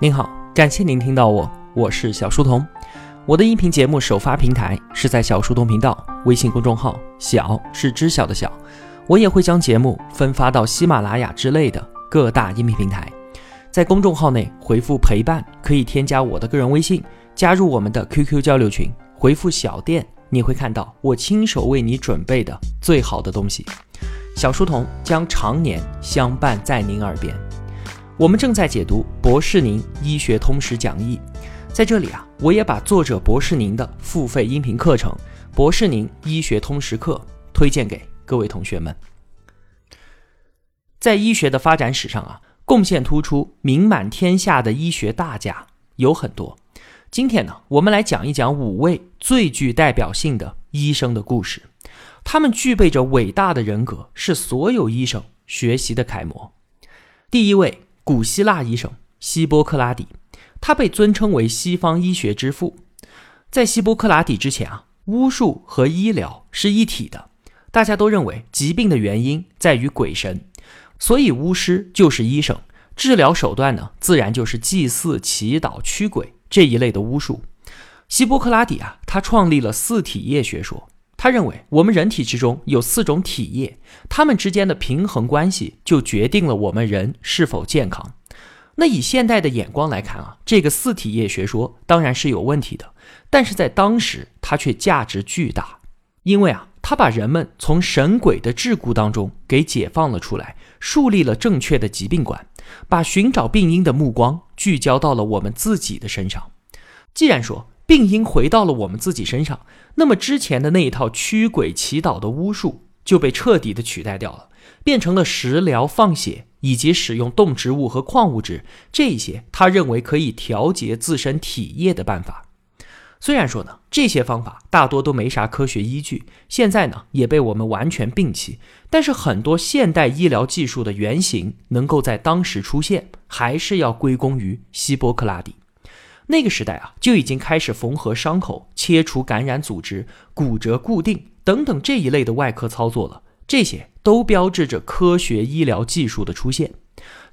您好，感谢您听到我，我是小书童。我的音频节目首发平台是在小书童频道微信公众号，小是知晓的小。我也会将节目分发到喜马拉雅之类的各大音频平台。在公众号内回复陪伴，可以添加我的个人微信，加入我们的 QQ 交流群。回复小店，你会看到我亲手为你准备的最好的东西。小书童将常年相伴在您耳边。我们正在解读博士宁医学通识讲义，在这里啊，我也把作者博士宁的付费音频课程《博士宁医学通识课》推荐给各位同学们。在医学的发展史上啊，贡献突出、名满天下的医学大家有很多。今天呢，我们来讲一讲五位最具代表性的医生的故事，他们具备着伟大的人格，是所有医生学习的楷模。第一位。古希腊医生希波克拉底，他被尊称为西方医学之父。在希波克拉底之前啊，巫术和医疗是一体的。大家都认为疾病的原因在于鬼神，所以巫师就是医生，治疗手段呢，自然就是祭祀、祈祷、驱鬼这一类的巫术。希波克拉底啊，他创立了四体液学说。他认为，我们人体之中有四种体液，它们之间的平衡关系就决定了我们人是否健康。那以现代的眼光来看啊，这个四体液学说当然是有问题的，但是在当时它却价值巨大，因为啊，它把人们从神鬼的桎梏当中给解放了出来，树立了正确的疾病观，把寻找病因的目光聚焦到了我们自己的身上。既然说，病因回到了我们自己身上，那么之前的那一套驱鬼祈祷的巫术就被彻底的取代掉了，变成了食疗、放血以及使用动植物和矿物质这些他认为可以调节自身体液的办法。虽然说呢，这些方法大多都没啥科学依据，现在呢也被我们完全摒弃，但是很多现代医疗技术的原型能够在当时出现，还是要归功于希波克拉底。那个时代啊，就已经开始缝合伤口、切除感染组织、骨折固定等等这一类的外科操作了。这些都标志着科学医疗技术的出现。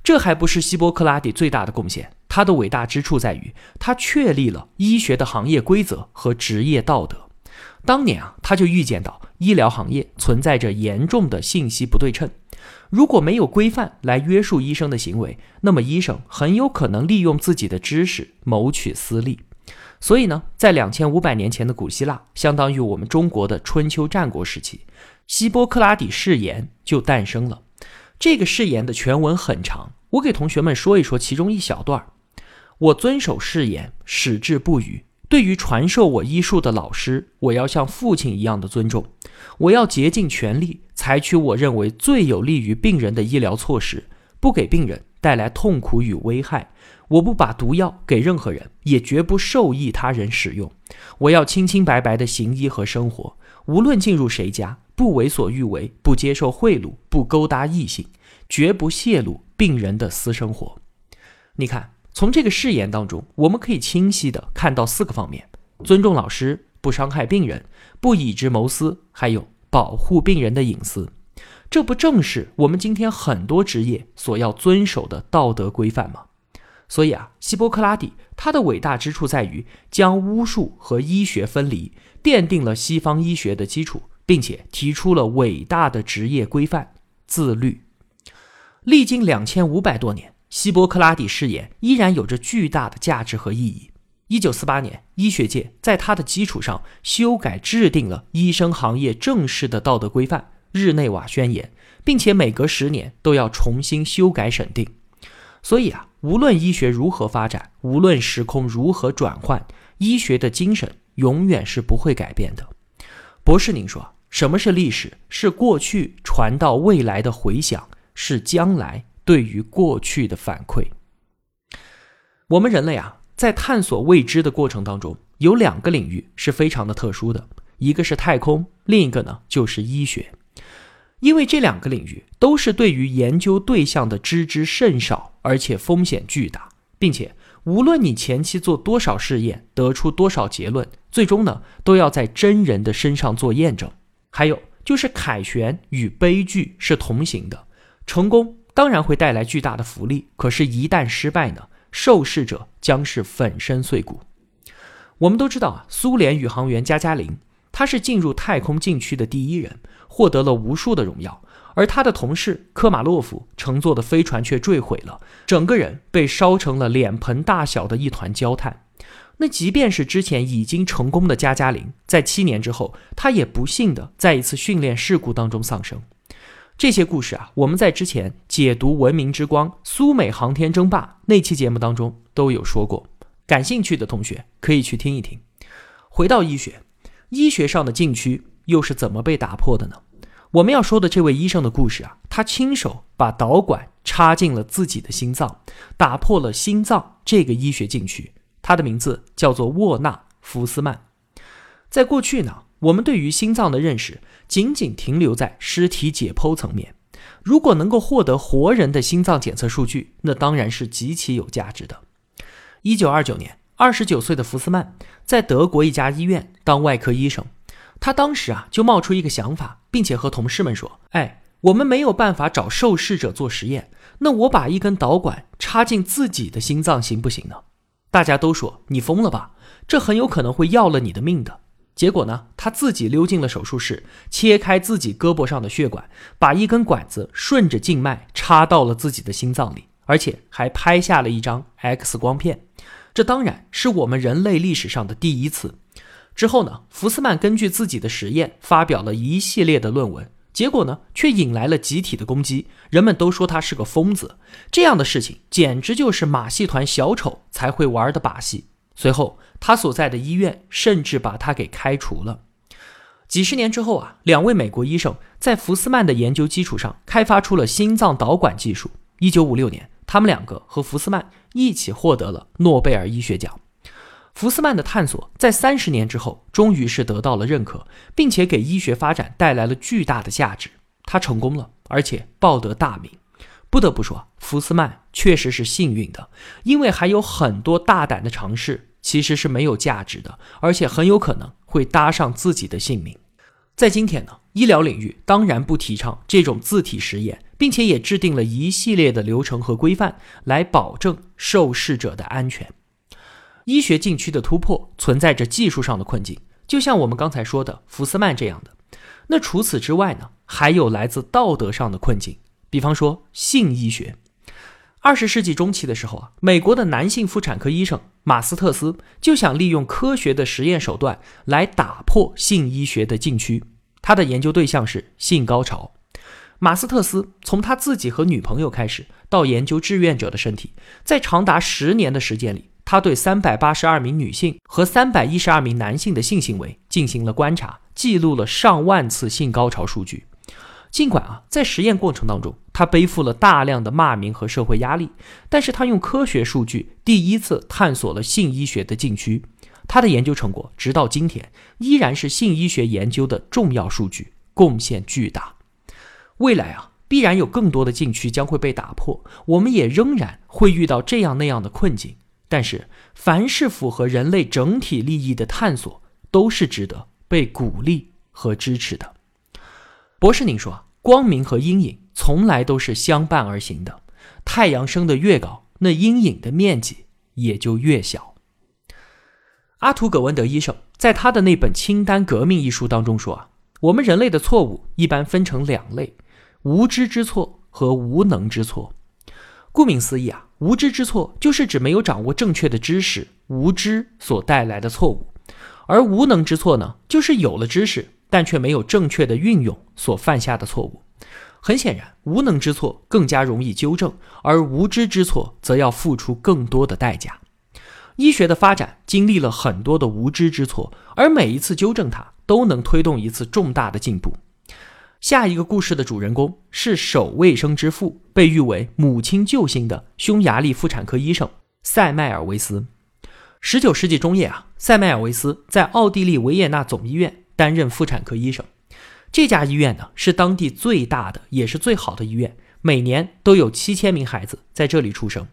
这还不是希波克拉底最大的贡献，他的伟大之处在于他确立了医学的行业规则和职业道德。当年啊，他就预见到医疗行业存在着严重的信息不对称。如果没有规范来约束医生的行为，那么医生很有可能利用自己的知识谋取私利。所以呢，在两千五百年前的古希腊，相当于我们中国的春秋战国时期，希波克拉底誓言就诞生了。这个誓言的全文很长，我给同学们说一说其中一小段儿我遵守誓言，矢志不渝。对于传授我医术的老师，我要像父亲一样的尊重。我要竭尽全力采取我认为最有利于病人的医疗措施，不给病人带来痛苦与危害。我不把毒药给任何人，也绝不授意他人使用。我要清清白白的行医和生活，无论进入谁家，不为所欲为，不接受贿赂，不勾搭异性，绝不泄露病人的私生活。你看。从这个誓言当中，我们可以清晰的看到四个方面：尊重老师，不伤害病人，不以之谋私，还有保护病人的隐私。这不正是我们今天很多职业所要遵守的道德规范吗？所以啊，希波克拉底他的伟大之处在于将巫术和医学分离，奠定了西方医学的基础，并且提出了伟大的职业规范——自律。历经两千五百多年。希波克拉底誓言依然有着巨大的价值和意义。一九四八年，医学界在它的基础上修改制定了医生行业正式的道德规范——日内瓦宣言，并且每隔十年都要重新修改审定。所以啊，无论医学如何发展，无论时空如何转换，医学的精神永远是不会改变的。博士，您说什么是历史？是过去传到未来的回响，是将来。对于过去的反馈，我们人类啊，在探索未知的过程当中，有两个领域是非常的特殊的，一个是太空，另一个呢就是医学。因为这两个领域都是对于研究对象的知之甚少，而且风险巨大，并且无论你前期做多少试验，得出多少结论，最终呢都要在真人的身上做验证。还有就是凯旋与悲剧是同行的，成功。当然会带来巨大的福利，可是，一旦失败呢？受试者将是粉身碎骨。我们都知道啊，苏联宇航员加加林，他是进入太空禁区的第一人，获得了无数的荣耀。而他的同事科马洛夫乘坐的飞船却坠毁了，整个人被烧成了脸盆大小的一团焦炭。那即便是之前已经成功的加加林，在七年之后，他也不幸的在一次训练事故当中丧生。这些故事啊，我们在之前解读《文明之光：苏美航天争霸》那期节目当中都有说过，感兴趣的同学可以去听一听。回到医学，医学上的禁区又是怎么被打破的呢？我们要说的这位医生的故事啊，他亲手把导管插进了自己的心脏，打破了心脏这个医学禁区。他的名字叫做沃纳·福斯曼。在过去呢，我们对于心脏的认识仅仅停留在尸体解剖层面。如果能够获得活人的心脏检测数据，那当然是极其有价值的。一九二九年，二十九岁的福斯曼在德国一家医院当外科医生。他当时啊，就冒出一个想法，并且和同事们说：“哎，我们没有办法找受试者做实验，那我把一根导管插进自己的心脏行不行呢？”大家都说：“你疯了吧？这很有可能会要了你的命的。”结果呢，他自己溜进了手术室，切开自己胳膊上的血管，把一根管子顺着静脉插到了自己的心脏里，而且还拍下了一张 X 光片。这当然是我们人类历史上的第一次。之后呢，福斯曼根据自己的实验发表了一系列的论文，结果呢，却引来了集体的攻击。人们都说他是个疯子，这样的事情简直就是马戏团小丑才会玩的把戏。随后，他所在的医院甚至把他给开除了。几十年之后啊，两位美国医生在福斯曼的研究基础上开发出了心脏导管技术。一九五六年，他们两个和福斯曼一起获得了诺贝尔医学奖。福斯曼的探索在三十年之后，终于是得到了认可，并且给医学发展带来了巨大的价值。他成功了，而且报得大名。不得不说，福斯曼确实是幸运的，因为还有很多大胆的尝试其实是没有价值的，而且很有可能会搭上自己的性命。在今天呢，医疗领域当然不提倡这种自体实验，并且也制定了一系列的流程和规范来保证受试者的安全。医学禁区的突破存在着技术上的困境，就像我们刚才说的福斯曼这样的。那除此之外呢，还有来自道德上的困境，比方说性医学。二十世纪中期的时候啊，美国的男性妇产科医生马斯特斯就想利用科学的实验手段来打破性医学的禁区。他的研究对象是性高潮。马斯特斯从他自己和女朋友开始，到研究志愿者的身体，在长达十年的时间里。他对三百八十二名女性和三百一十二名男性的性行为进行了观察，记录了上万次性高潮数据。尽管啊，在实验过程当中，他背负了大量的骂名和社会压力，但是他用科学数据第一次探索了性医学的禁区。他的研究成果直到今天依然是性医学研究的重要数据，贡献巨大。未来啊，必然有更多的禁区将会被打破，我们也仍然会遇到这样那样的困境。但是，凡是符合人类整体利益的探索，都是值得被鼓励和支持的。博士，您说，光明和阴影从来都是相伴而行的。太阳升得越高，那阴影的面积也就越小。阿图·葛文德医生在他的那本《清单革命》一书当中说啊，我们人类的错误一般分成两类：无知之错和无能之错。顾名思义啊。无知之错就是指没有掌握正确的知识，无知所带来的错误；而无能之错呢，就是有了知识，但却没有正确的运用所犯下的错误。很显然，无能之错更加容易纠正，而无知之错则要付出更多的代价。医学的发展经历了很多的无知之错，而每一次纠正它，都能推动一次重大的进步。下一个故事的主人公是首卫生之父，被誉为母亲救星的匈牙利妇产科医生塞麦尔维斯。十九世纪中叶啊，塞麦尔维斯在奥地利维也纳总医院担任妇产科医生。这家医院呢是当地最大的，也是最好的医院，每年都有七千名孩子在这里出生。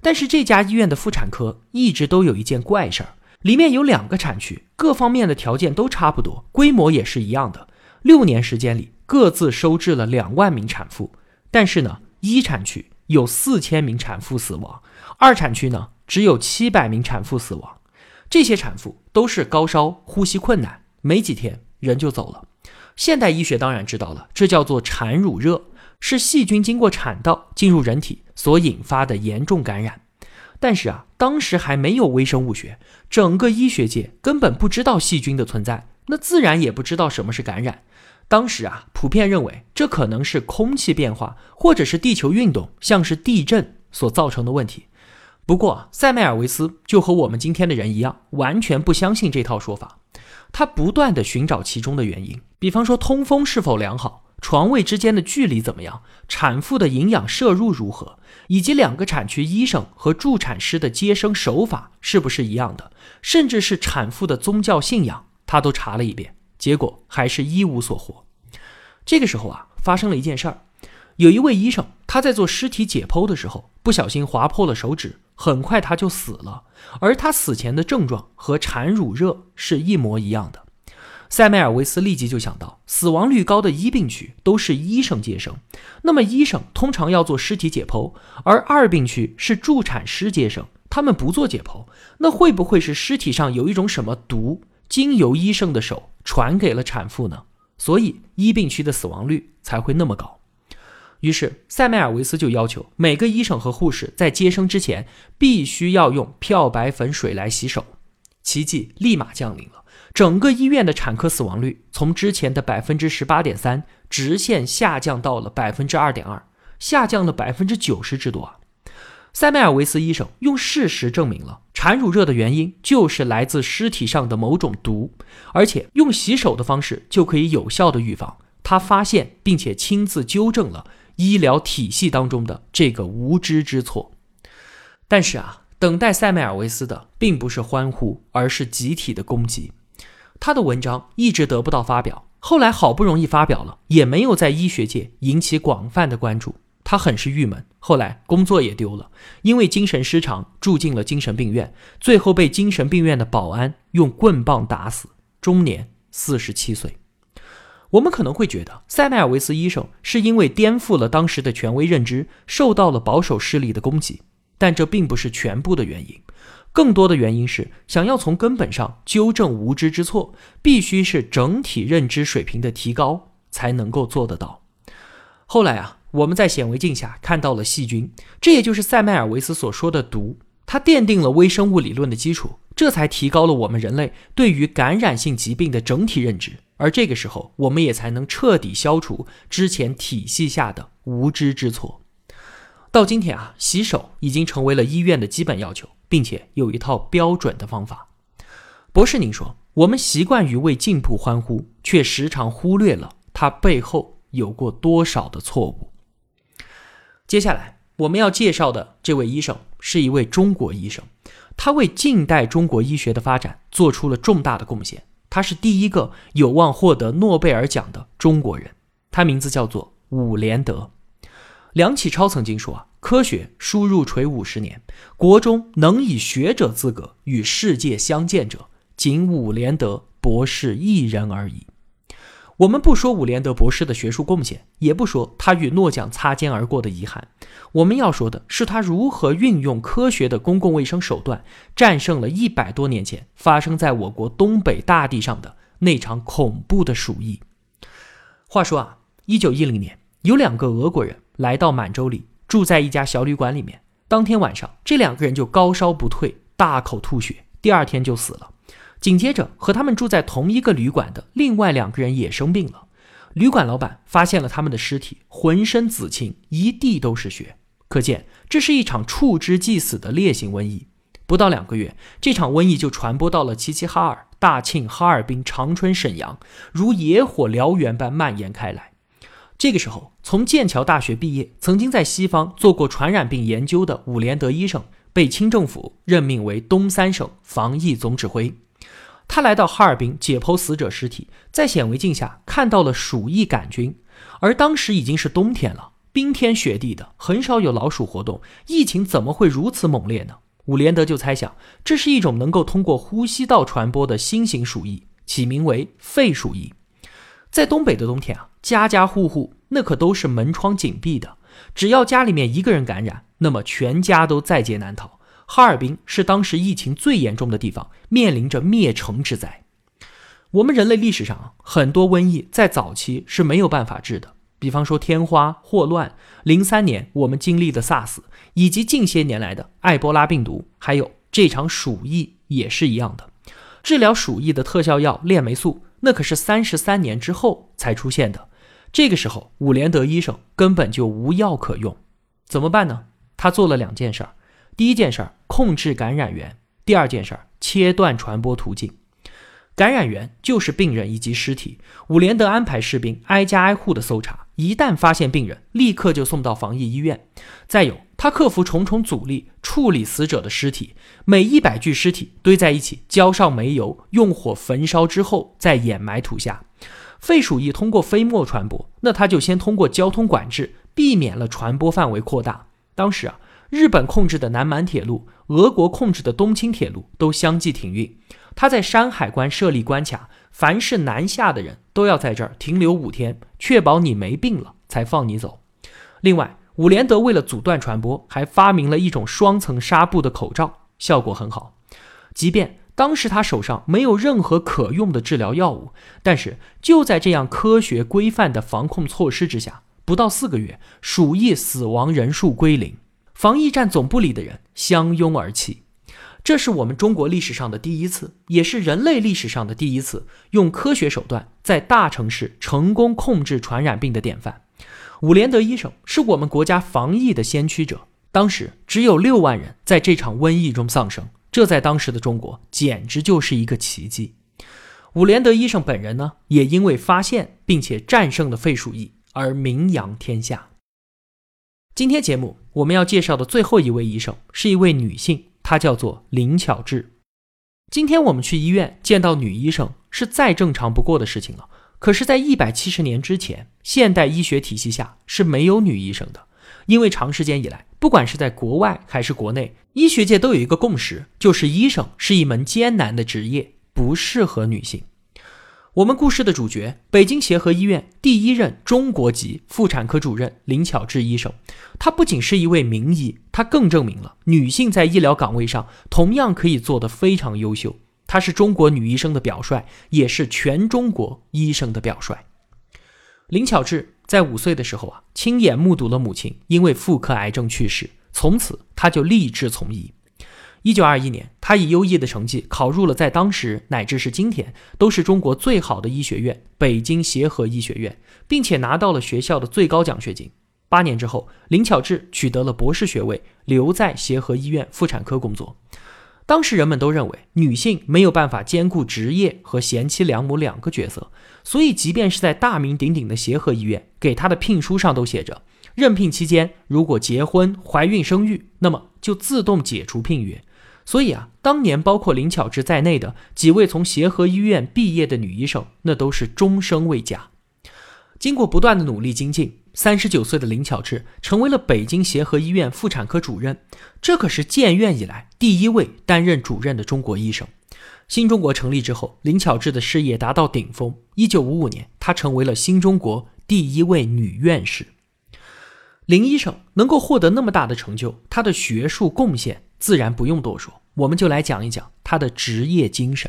但是这家医院的妇产科一直都有一件怪事儿，里面有两个产区，各方面的条件都差不多，规模也是一样的。六年时间里，各自收治了两万名产妇，但是呢，一产区有四千名产妇死亡，二产区呢只有七百名产妇死亡。这些产妇都是高烧、呼吸困难，没几天人就走了。现代医学当然知道了，这叫做产乳热，是细菌经过产道进入人体所引发的严重感染。但是啊，当时还没有微生物学，整个医学界根本不知道细菌的存在，那自然也不知道什么是感染。当时啊，普遍认为这可能是空气变化，或者是地球运动，像是地震所造成的问题。不过，塞麦尔维斯就和我们今天的人一样，完全不相信这套说法。他不断地寻找其中的原因，比方说通风是否良好，床位之间的距离怎么样，产妇的营养摄入如何，以及两个产区医生和助产师的接生手法是不是一样的，甚至是产妇的宗教信仰，他都查了一遍，结果还是一无所获。这个时候啊，发生了一件事儿，有一位医生他在做尸体解剖的时候，不小心划破了手指。很快他就死了，而他死前的症状和产乳热是一模一样的。塞梅尔维斯立即就想到，死亡率高的一病区都是医生接生，那么医生通常要做尸体解剖，而二病区是助产师接生，他们不做解剖，那会不会是尸体上有一种什么毒，经由医生的手传给了产妇呢？所以一病区的死亡率才会那么高。于是，塞麦尔维斯就要求每个医生和护士在接生之前必须要用漂白粉水来洗手。奇迹立马降临了，整个医院的产科死亡率从之前的百分之十八点三直线下降到了百分之二点二，下降了百分之九十之多啊！塞麦尔维斯医生用事实证明了产乳热的原因就是来自尸体上的某种毒，而且用洗手的方式就可以有效的预防。他发现并且亲自纠正了。医疗体系当中的这个无知之错，但是啊，等待塞麦尔维斯的并不是欢呼，而是集体的攻击。他的文章一直得不到发表，后来好不容易发表了，也没有在医学界引起广泛的关注。他很是郁闷，后来工作也丢了，因为精神失常住进了精神病院，最后被精神病院的保安用棍棒打死，终年四十七岁。我们可能会觉得塞麦尔维斯医生是因为颠覆了当时的权威认知，受到了保守势力的攻击，但这并不是全部的原因。更多的原因是，想要从根本上纠正无知之错，必须是整体认知水平的提高才能够做得到。后来啊，我们在显微镜下看到了细菌，这也就是塞麦尔维斯所说的毒，它奠定了微生物理论的基础，这才提高了我们人类对于感染性疾病的整体认知。而这个时候，我们也才能彻底消除之前体系下的无知之错。到今天啊，洗手已经成为了医院的基本要求，并且有一套标准的方法。博士，您说，我们习惯于为进步欢呼，却时常忽略了它背后有过多少的错误。接下来我们要介绍的这位医生是一位中国医生，他为近代中国医学的发展做出了重大的贡献。他是第一个有望获得诺贝尔奖的中国人，他名字叫做伍连德。梁启超曾经说啊，科学输入垂五十年，国中能以学者资格与世界相见者，仅伍连德博士一人而已。我们不说伍连德博士的学术贡献，也不说他与诺奖擦肩而过的遗憾，我们要说的是他如何运用科学的公共卫生手段，战胜了一百多年前发生在我国东北大地上的那场恐怖的鼠疫。话说啊，一九一零年，有两个俄国人来到满洲里，住在一家小旅馆里面。当天晚上，这两个人就高烧不退，大口吐血，第二天就死了。紧接着，和他们住在同一个旅馆的另外两个人也生病了。旅馆老板发现了他们的尸体，浑身紫青，一地都是血，可见这是一场触之即死的烈性瘟疫。不到两个月，这场瘟疫就传播到了齐齐哈尔、大庆、哈尔滨、长春、沈阳，如野火燎原般蔓延开来。这个时候，从剑桥大学毕业，曾经在西方做过传染病研究的伍连德医生，被清政府任命为东三省防疫总指挥。他来到哈尔滨解剖死者尸体，在显微镜下看到了鼠疫杆菌，而当时已经是冬天了，冰天雪地的，很少有老鼠活动，疫情怎么会如此猛烈呢？伍连德就猜想，这是一种能够通过呼吸道传播的新型鼠疫，起名为肺鼠疫。在东北的冬天啊，家家户户那可都是门窗紧闭的，只要家里面一个人感染，那么全家都在劫难逃。哈尔滨是当时疫情最严重的地方，面临着灭城之灾。我们人类历史上很多瘟疫在早期是没有办法治的，比方说天花、霍乱，零三年我们经历的 SARS，以及近些年来的埃博拉病毒，还有这场鼠疫也是一样的。治疗鼠疫的特效药链霉素，那可是三十三年之后才出现的。这个时候，伍连德医生根本就无药可用，怎么办呢？他做了两件事儿：第一件事儿，控制感染源；第二件事儿，切断传播途径。感染源就是病人以及尸体。伍连德安排士兵挨家挨户的搜查，一旦发现病人，立刻就送到防疫医院。再有，他克服重重阻力，处理死者的尸体，每一百具尸体堆在一起，浇上煤油，用火焚烧之后再掩埋土下。肺鼠疫通过飞沫传播，那他就先通过交通管制，避免了传播范围扩大。当时啊，日本控制的南满铁路，俄国控制的东青铁路都相继停运。他在山海关设立关卡，凡是南下的人都要在这儿停留五天，确保你没病了才放你走。另外，伍连德为了阻断传播，还发明了一种双层纱布的口罩，效果很好。即便当时他手上没有任何可用的治疗药物，但是就在这样科学规范的防控措施之下，不到四个月，鼠疫死亡人数归零，防疫站总部里的人相拥而泣。这是我们中国历史上的第一次，也是人类历史上的第一次，用科学手段在大城市成功控制传染病的典范。伍连德医生是我们国家防疫的先驱者，当时只有六万人在这场瘟疫中丧生。这在当时的中国简直就是一个奇迹。伍连德医生本人呢，也因为发现并且战胜了肺鼠疫而名扬天下。今天节目我们要介绍的最后一位医生是一位女性，她叫做林巧稚。今天我们去医院见到女医生是再正常不过的事情了。可是，在一百七十年之前，现代医学体系下是没有女医生的，因为长时间以来。不管是在国外还是国内，医学界都有一个共识，就是医生是一门艰难的职业，不适合女性。我们故事的主角，北京协和医院第一任中国籍妇产科主任林巧稚医生，她不仅是一位名医，她更证明了女性在医疗岗位上同样可以做得非常优秀。她是中国女医生的表率，也是全中国医生的表率。林巧稚。在五岁的时候啊，亲眼目睹了母亲因为妇科癌症去世，从此她就立志从医。一九二一年，他以优异的成绩考入了在当时乃至是今天都是中国最好的医学院——北京协和医学院，并且拿到了学校的最高奖学金。八年之后，林巧稚取得了博士学位，留在协和医院妇产科工作。当时人们都认为女性没有办法兼顾职业和贤妻良母两个角色，所以即便是在大名鼎鼎的协和医院，给她的聘书上都写着：任聘期间如果结婚、怀孕、生育，那么就自动解除聘约。所以啊，当年包括林巧稚在内的几位从协和医院毕业的女医生，那都是终生未嫁。经过不断的努力精进。三十九岁的林巧稚成为了北京协和医院妇产科主任，这可是建院以来第一位担任主任的中国医生。新中国成立之后，林巧稚的事业达到顶峰。一九五五年，她成为了新中国第一位女院士。林医生能够获得那么大的成就，她的学术贡献自然不用多说。我们就来讲一讲他的职业精神。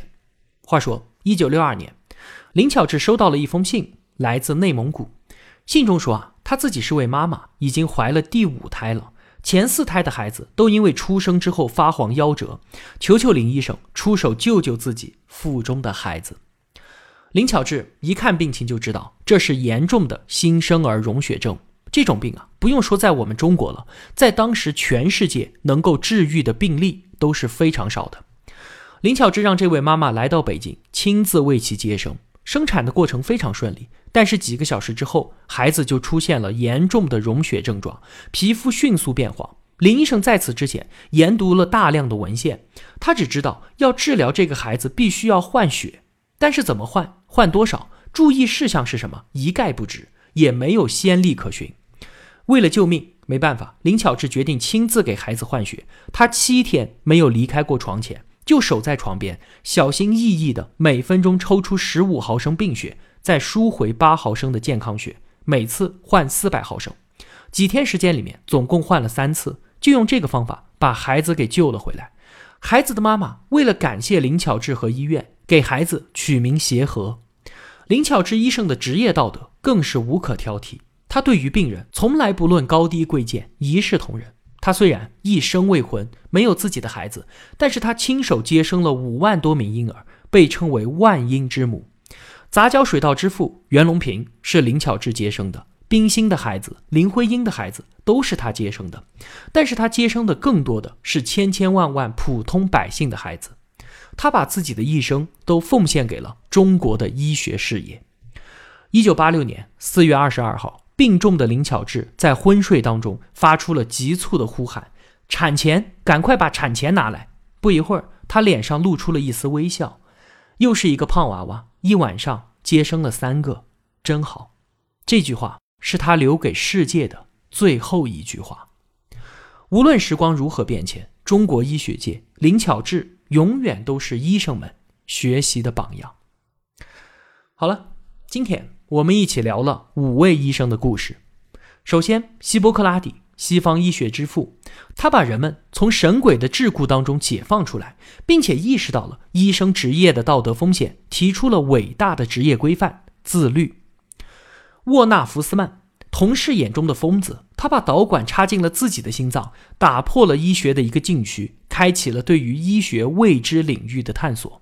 话说，一九六二年，林巧稚收到了一封信，来自内蒙古。信中说啊。她自己是位妈妈，已经怀了第五胎了。前四胎的孩子都因为出生之后发黄夭折，求求林医生出手救救自己腹中的孩子。林巧稚一看病情就知道这是严重的新生儿溶血症。这种病啊，不用说在我们中国了，在当时全世界能够治愈的病例都是非常少的。林巧稚让这位妈妈来到北京，亲自为其接生。生产的过程非常顺利，但是几个小时之后，孩子就出现了严重的溶血症状，皮肤迅速变黄。林医生在此之前研读了大量的文献，他只知道要治疗这个孩子必须要换血，但是怎么换、换多少、注意事项是什么，一概不知，也没有先例可循。为了救命，没办法，林巧稚决定亲自给孩子换血。她七天没有离开过床前。就守在床边，小心翼翼的每分钟抽出十五毫升病血，再输回八毫升的健康血，每次换四百毫升。几天时间里面总共换了三次，就用这个方法把孩子给救了回来。孩子的妈妈为了感谢林巧稚和医院，给孩子取名协和。林巧稚医生的职业道德更是无可挑剔，他对于病人从来不论高低贵贱，一视同仁。他虽然一生未婚，没有自己的孩子，但是他亲手接生了五万多名婴儿，被称为万婴之母。杂交水稻之父袁隆平是林巧稚接生的，冰心的孩子、林徽因的孩子都是他接生的，但是他接生的更多的是千千万万普通百姓的孩子。他把自己的一生都奉献给了中国的医学事业。一九八六年四月二十二号。病重的林巧稚在昏睡当中发出了急促的呼喊：“产钳，赶快把产钳拿来！”不一会儿，她脸上露出了一丝微笑。又是一个胖娃娃，一晚上接生了三个，真好。这句话是他留给世界的最后一句话。无论时光如何变迁，中国医学界林巧稚永远都是医生们学习的榜样。好了，今天。我们一起聊了五位医生的故事。首先，希波克拉底，西方医学之父，他把人们从神鬼的桎梏当中解放出来，并且意识到了医生职业的道德风险，提出了伟大的职业规范——自律。沃纳福斯曼，同事眼中的疯子，他把导管插进了自己的心脏，打破了医学的一个禁区，开启了对于医学未知领域的探索。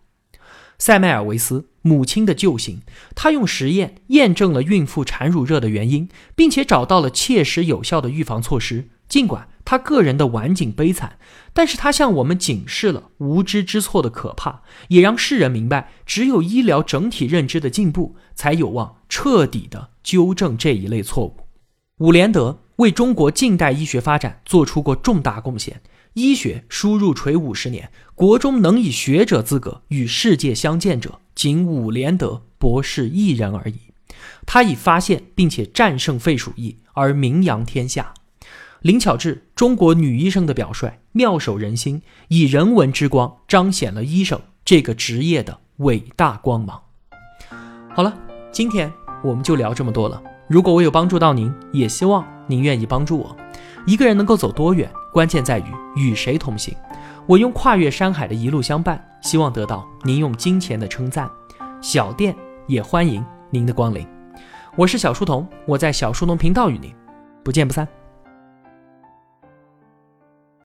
塞麦尔维斯母亲的救星，他用实验验证了孕妇产乳热的原因，并且找到了切实有效的预防措施。尽管他个人的晚景悲惨，但是他向我们警示了无知之错的可怕，也让世人明白，只有医疗整体认知的进步，才有望彻底的纠正这一类错误。伍连德为中国近代医学发展做出过重大贡献。医学输入垂五十年，国中能以学者资格与世界相见者，仅伍连德博士一人而已。他以发现并且战胜肺鼠疫而名扬天下。林巧稚，中国女医生的表率，妙手仁心，以人文之光彰显了医生这个职业的伟大光芒。好了，今天我们就聊这么多了。如果我有帮助到您，也希望您愿意帮助我。一个人能够走多远，关键在于与谁同行。我用跨越山海的一路相伴，希望得到您用金钱的称赞。小店也欢迎您的光临。我是小书童，我在小书童频道与您不见不散。